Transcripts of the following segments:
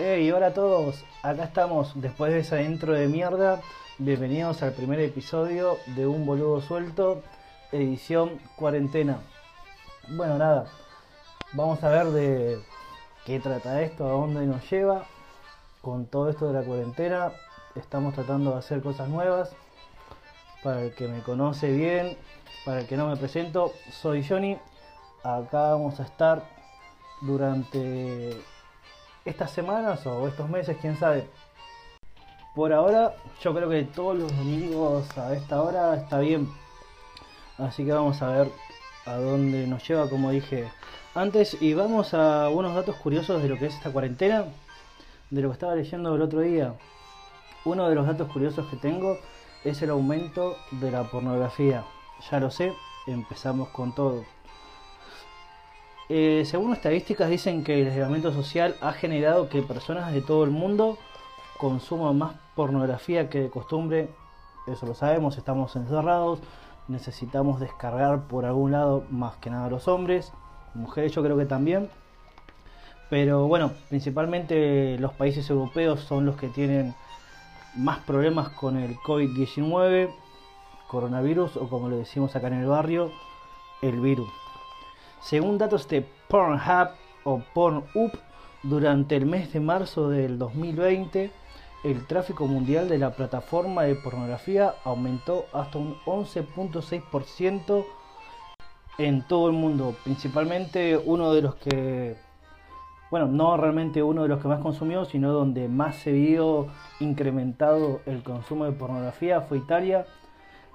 Hey, hola a todos, acá estamos después de esa intro de mierda. Bienvenidos al primer episodio de Un Boludo Suelto, edición cuarentena. Bueno, nada, vamos a ver de qué trata esto, a dónde nos lleva. Con todo esto de la cuarentena, estamos tratando de hacer cosas nuevas. Para el que me conoce bien, para el que no me presento, soy Johnny. Acá vamos a estar durante estas semanas o estos meses, quién sabe. Por ahora, yo creo que todos los domingos a esta hora está bien. Así que vamos a ver a dónde nos lleva, como dije antes. Y vamos a unos datos curiosos de lo que es esta cuarentena, de lo que estaba leyendo el otro día. Uno de los datos curiosos que tengo es el aumento de la pornografía. Ya lo sé, empezamos con todo. Eh, según estadísticas dicen que el aislamiento social ha generado que personas de todo el mundo consuman más pornografía que de costumbre. Eso lo sabemos, estamos encerrados, necesitamos descargar por algún lado más que nada los hombres, mujeres yo creo que también. Pero bueno, principalmente los países europeos son los que tienen más problemas con el COVID-19, coronavirus o como le decimos acá en el barrio, el virus. Según datos de Pornhub o Pornhub, durante el mes de marzo del 2020, el tráfico mundial de la plataforma de pornografía aumentó hasta un 11.6% en todo el mundo. Principalmente uno de los que, bueno, no realmente uno de los que más consumió, sino donde más se vio incrementado el consumo de pornografía fue Italia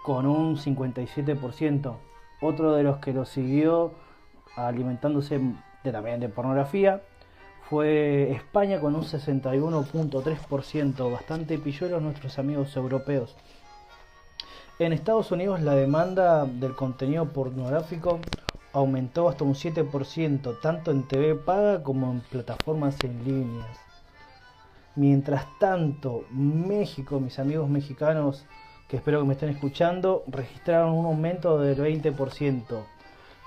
con un 57%. Otro de los que lo siguió alimentándose también de pornografía. Fue España con un 61.3%, bastante pilluelos nuestros amigos europeos. En Estados Unidos la demanda del contenido pornográfico aumentó hasta un 7%, tanto en TV paga como en plataformas en líneas. Mientras tanto, México, mis amigos mexicanos, que espero que me estén escuchando, registraron un aumento del 20%.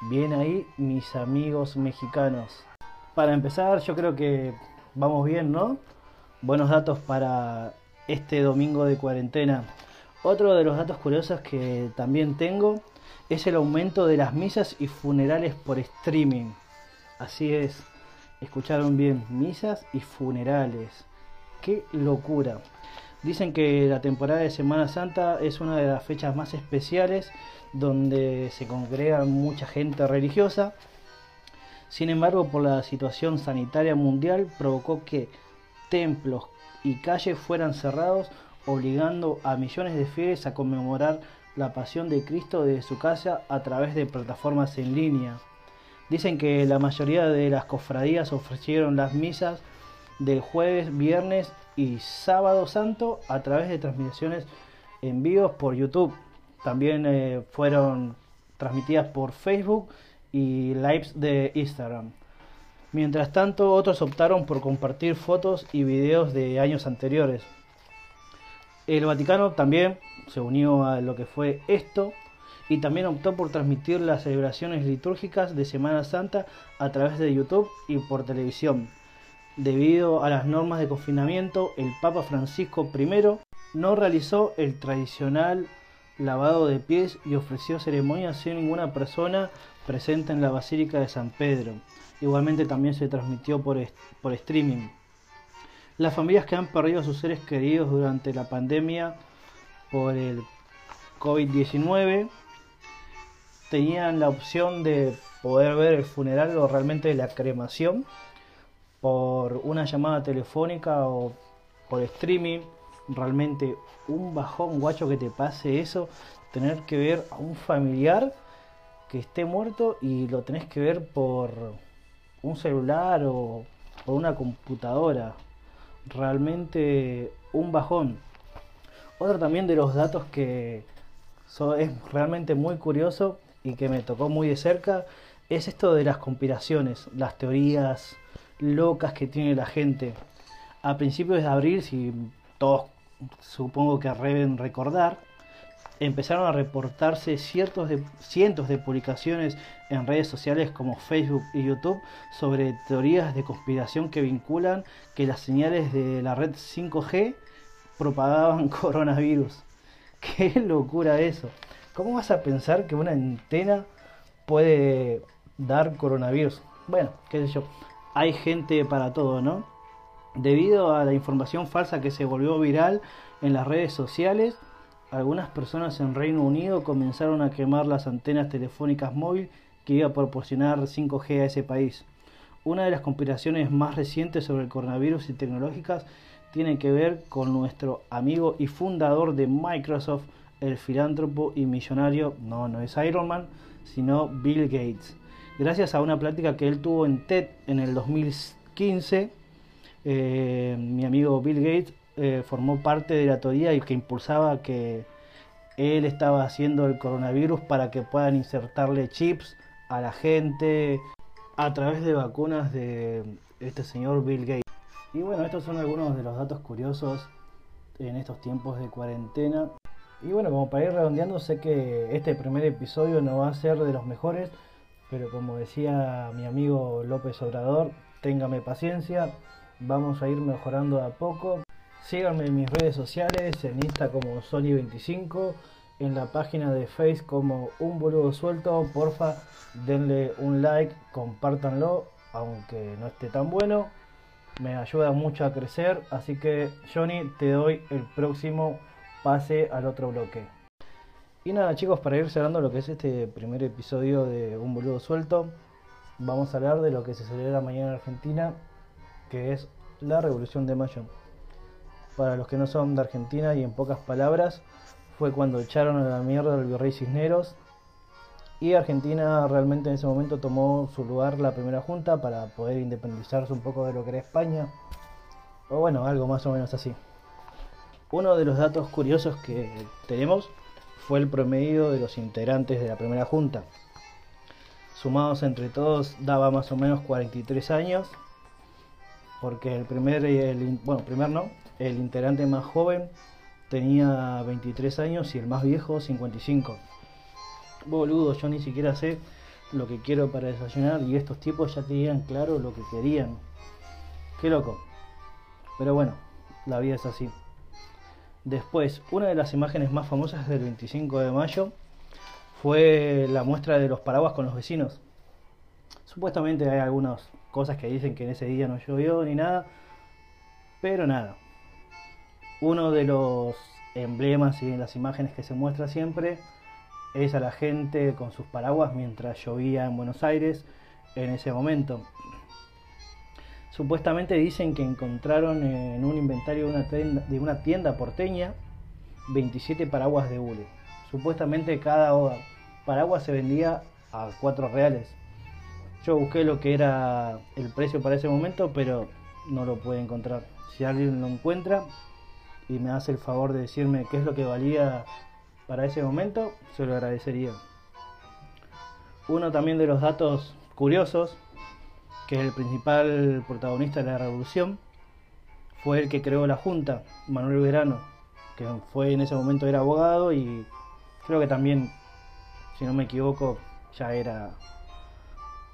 Bien ahí, mis amigos mexicanos. Para empezar, yo creo que vamos bien, ¿no? Buenos datos para este domingo de cuarentena. Otro de los datos curiosos que también tengo es el aumento de las misas y funerales por streaming. Así es, escucharon bien, misas y funerales. ¡Qué locura! Dicen que la temporada de Semana Santa es una de las fechas más especiales donde se congrega mucha gente religiosa. Sin embargo, por la situación sanitaria mundial provocó que templos y calles fueran cerrados, obligando a millones de fieles a conmemorar la pasión de Cristo desde su casa a través de plataformas en línea. Dicen que la mayoría de las cofradías ofrecieron las misas del jueves, viernes y sábado santo a través de transmisiones en vivo por YouTube. También eh, fueron transmitidas por Facebook y lives de Instagram. Mientras tanto, otros optaron por compartir fotos y videos de años anteriores. El Vaticano también se unió a lo que fue esto y también optó por transmitir las celebraciones litúrgicas de Semana Santa a través de YouTube y por televisión. Debido a las normas de confinamiento, el Papa Francisco I no realizó el tradicional lavado de pies y ofreció ceremonias sin ninguna persona presente en la Basílica de San Pedro. Igualmente también se transmitió por, por streaming. Las familias que han perdido a sus seres queridos durante la pandemia por el COVID-19 tenían la opción de poder ver el funeral o realmente la cremación por una llamada telefónica o por streaming realmente un bajón guacho que te pase eso, tener que ver a un familiar que esté muerto y lo tenés que ver por un celular o por una computadora. Realmente un bajón. Otro también de los datos que es realmente muy curioso y que me tocó muy de cerca es esto de las conspiraciones, las teorías locas que tiene la gente. A principios de abril, si todos supongo que deben recordar, empezaron a reportarse ciertos de, cientos de publicaciones en redes sociales como Facebook y YouTube sobre teorías de conspiración que vinculan que las señales de la red 5G propagaban coronavirus. Qué locura eso. ¿Cómo vas a pensar que una antena puede dar coronavirus? Bueno, qué sé yo. Hay gente para todo, ¿no? Debido a la información falsa que se volvió viral en las redes sociales, algunas personas en Reino Unido comenzaron a quemar las antenas telefónicas móviles que iba a proporcionar 5G a ese país. Una de las conspiraciones más recientes sobre el coronavirus y tecnológicas tiene que ver con nuestro amigo y fundador de Microsoft, el filántropo y millonario, no, no es Iron Man, sino Bill Gates. Gracias a una plática que él tuvo en TED en el 2015, eh, mi amigo Bill Gates eh, formó parte de la teoría y que impulsaba que él estaba haciendo el coronavirus para que puedan insertarle chips a la gente a través de vacunas de este señor Bill Gates. Y bueno, estos son algunos de los datos curiosos en estos tiempos de cuarentena. Y bueno, como para ir redondeando, sé que este primer episodio no va a ser de los mejores, pero como decía mi amigo López Obrador, téngame paciencia, vamos a ir mejorando a poco. Síganme en mis redes sociales, en Insta como Sony25, en la página de Face como Un Boludo Suelto. Porfa, denle un like, compártanlo, aunque no esté tan bueno. Me ayuda mucho a crecer, así que Johnny, te doy el próximo pase al otro bloque. Y nada chicos, para ir cerrando lo que es este primer episodio de Un boludo suelto, vamos a hablar de lo que se celebra mañana en Argentina, que es la Revolución de Mayo. Para los que no son de Argentina y en pocas palabras, fue cuando echaron a la mierda al virrey Cisneros y Argentina realmente en ese momento tomó su lugar la primera junta para poder independizarse un poco de lo que era España. O bueno, algo más o menos así. Uno de los datos curiosos que tenemos fue el promedio de los integrantes de la primera junta. Sumados entre todos daba más o menos 43 años, porque el primer, el, bueno, primer no, el integrante más joven tenía 23 años y el más viejo 55. Boludo, yo ni siquiera sé lo que quiero para desayunar y estos tipos ya tenían claro lo que querían. Qué loco. Pero bueno, la vida es así. Después, una de las imágenes más famosas del 25 de mayo fue la muestra de los paraguas con los vecinos. Supuestamente hay algunas cosas que dicen que en ese día no llovió ni nada, pero nada. Uno de los emblemas y en las imágenes que se muestra siempre es a la gente con sus paraguas mientras llovía en Buenos Aires en ese momento. Supuestamente dicen que encontraron en un inventario de una tienda, de una tienda porteña 27 paraguas de hule. Supuestamente cada paraguas se vendía a 4 reales. Yo busqué lo que era el precio para ese momento, pero no lo pude encontrar. Si alguien lo encuentra y me hace el favor de decirme qué es lo que valía para ese momento, se lo agradecería. Uno también de los datos curiosos que es el principal protagonista de la revolución, fue el que creó la Junta, Manuel Verano, que fue en ese momento era abogado y creo que también, si no me equivoco, ya era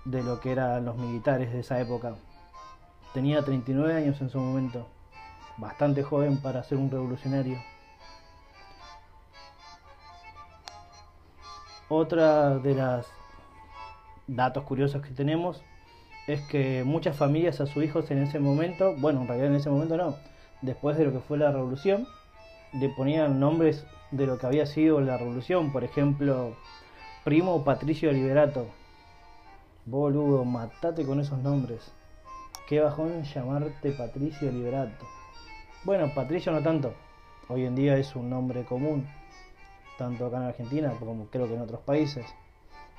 de lo que eran los militares de esa época. Tenía 39 años en su momento, bastante joven para ser un revolucionario. Otra de las datos curiosos que tenemos es que muchas familias a sus hijos en ese momento, bueno, en realidad en ese momento no, después de lo que fue la revolución, le ponían nombres de lo que había sido la revolución, por ejemplo, primo Patricio Liberato. Boludo, matate con esos nombres. Qué bajón llamarte Patricio Liberato. Bueno, Patricio no tanto. Hoy en día es un nombre común, tanto acá en Argentina como creo que en otros países.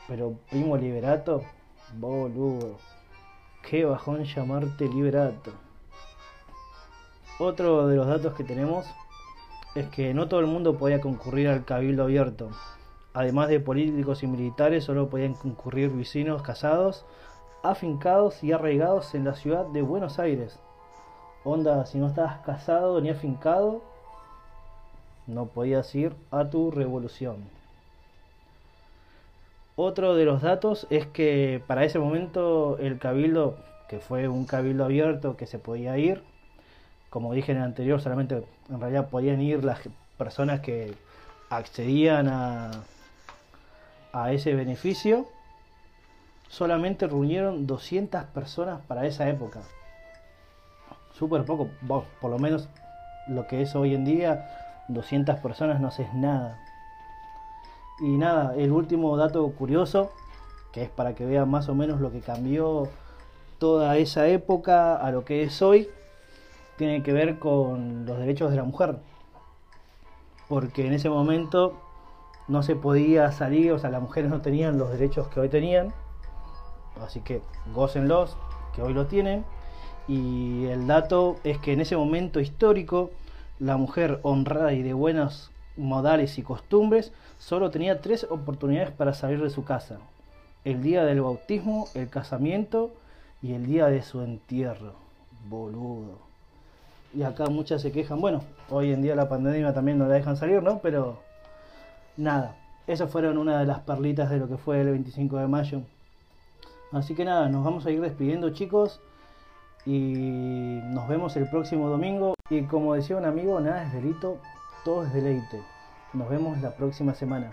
Pero primo Liberato, boludo. Qué bajón llamarte liberato. Otro de los datos que tenemos es que no todo el mundo podía concurrir al cabildo abierto. Además de políticos y militares, solo podían concurrir vecinos casados, afincados y arraigados en la ciudad de Buenos Aires. Onda, si no estabas casado ni afincado, no podías ir a tu revolución. Otro de los datos es que para ese momento el cabildo, que fue un cabildo abierto que se podía ir, como dije en el anterior, solamente en realidad podían ir las personas que accedían a, a ese beneficio, solamente reunieron 200 personas para esa época. Súper poco, por lo menos lo que es hoy en día, 200 personas no es nada. Y nada, el último dato curioso, que es para que vean más o menos lo que cambió toda esa época a lo que es hoy, tiene que ver con los derechos de la mujer. Porque en ese momento no se podía salir, o sea, las mujeres no tenían los derechos que hoy tenían. Así que gócenlos, que hoy lo tienen. Y el dato es que en ese momento histórico, la mujer honrada y de buenos modales y costumbres solo tenía tres oportunidades para salir de su casa. El día del bautismo, el casamiento y el día de su entierro. Boludo. Y acá muchas se quejan. Bueno, hoy en día la pandemia también no la dejan salir, ¿no? Pero nada, esas fueron una de las perlitas de lo que fue el 25 de mayo. Así que nada, nos vamos a ir despidiendo chicos y nos vemos el próximo domingo. Y como decía un amigo, nada es delito, todo es deleite. Nos vemos la próxima semana.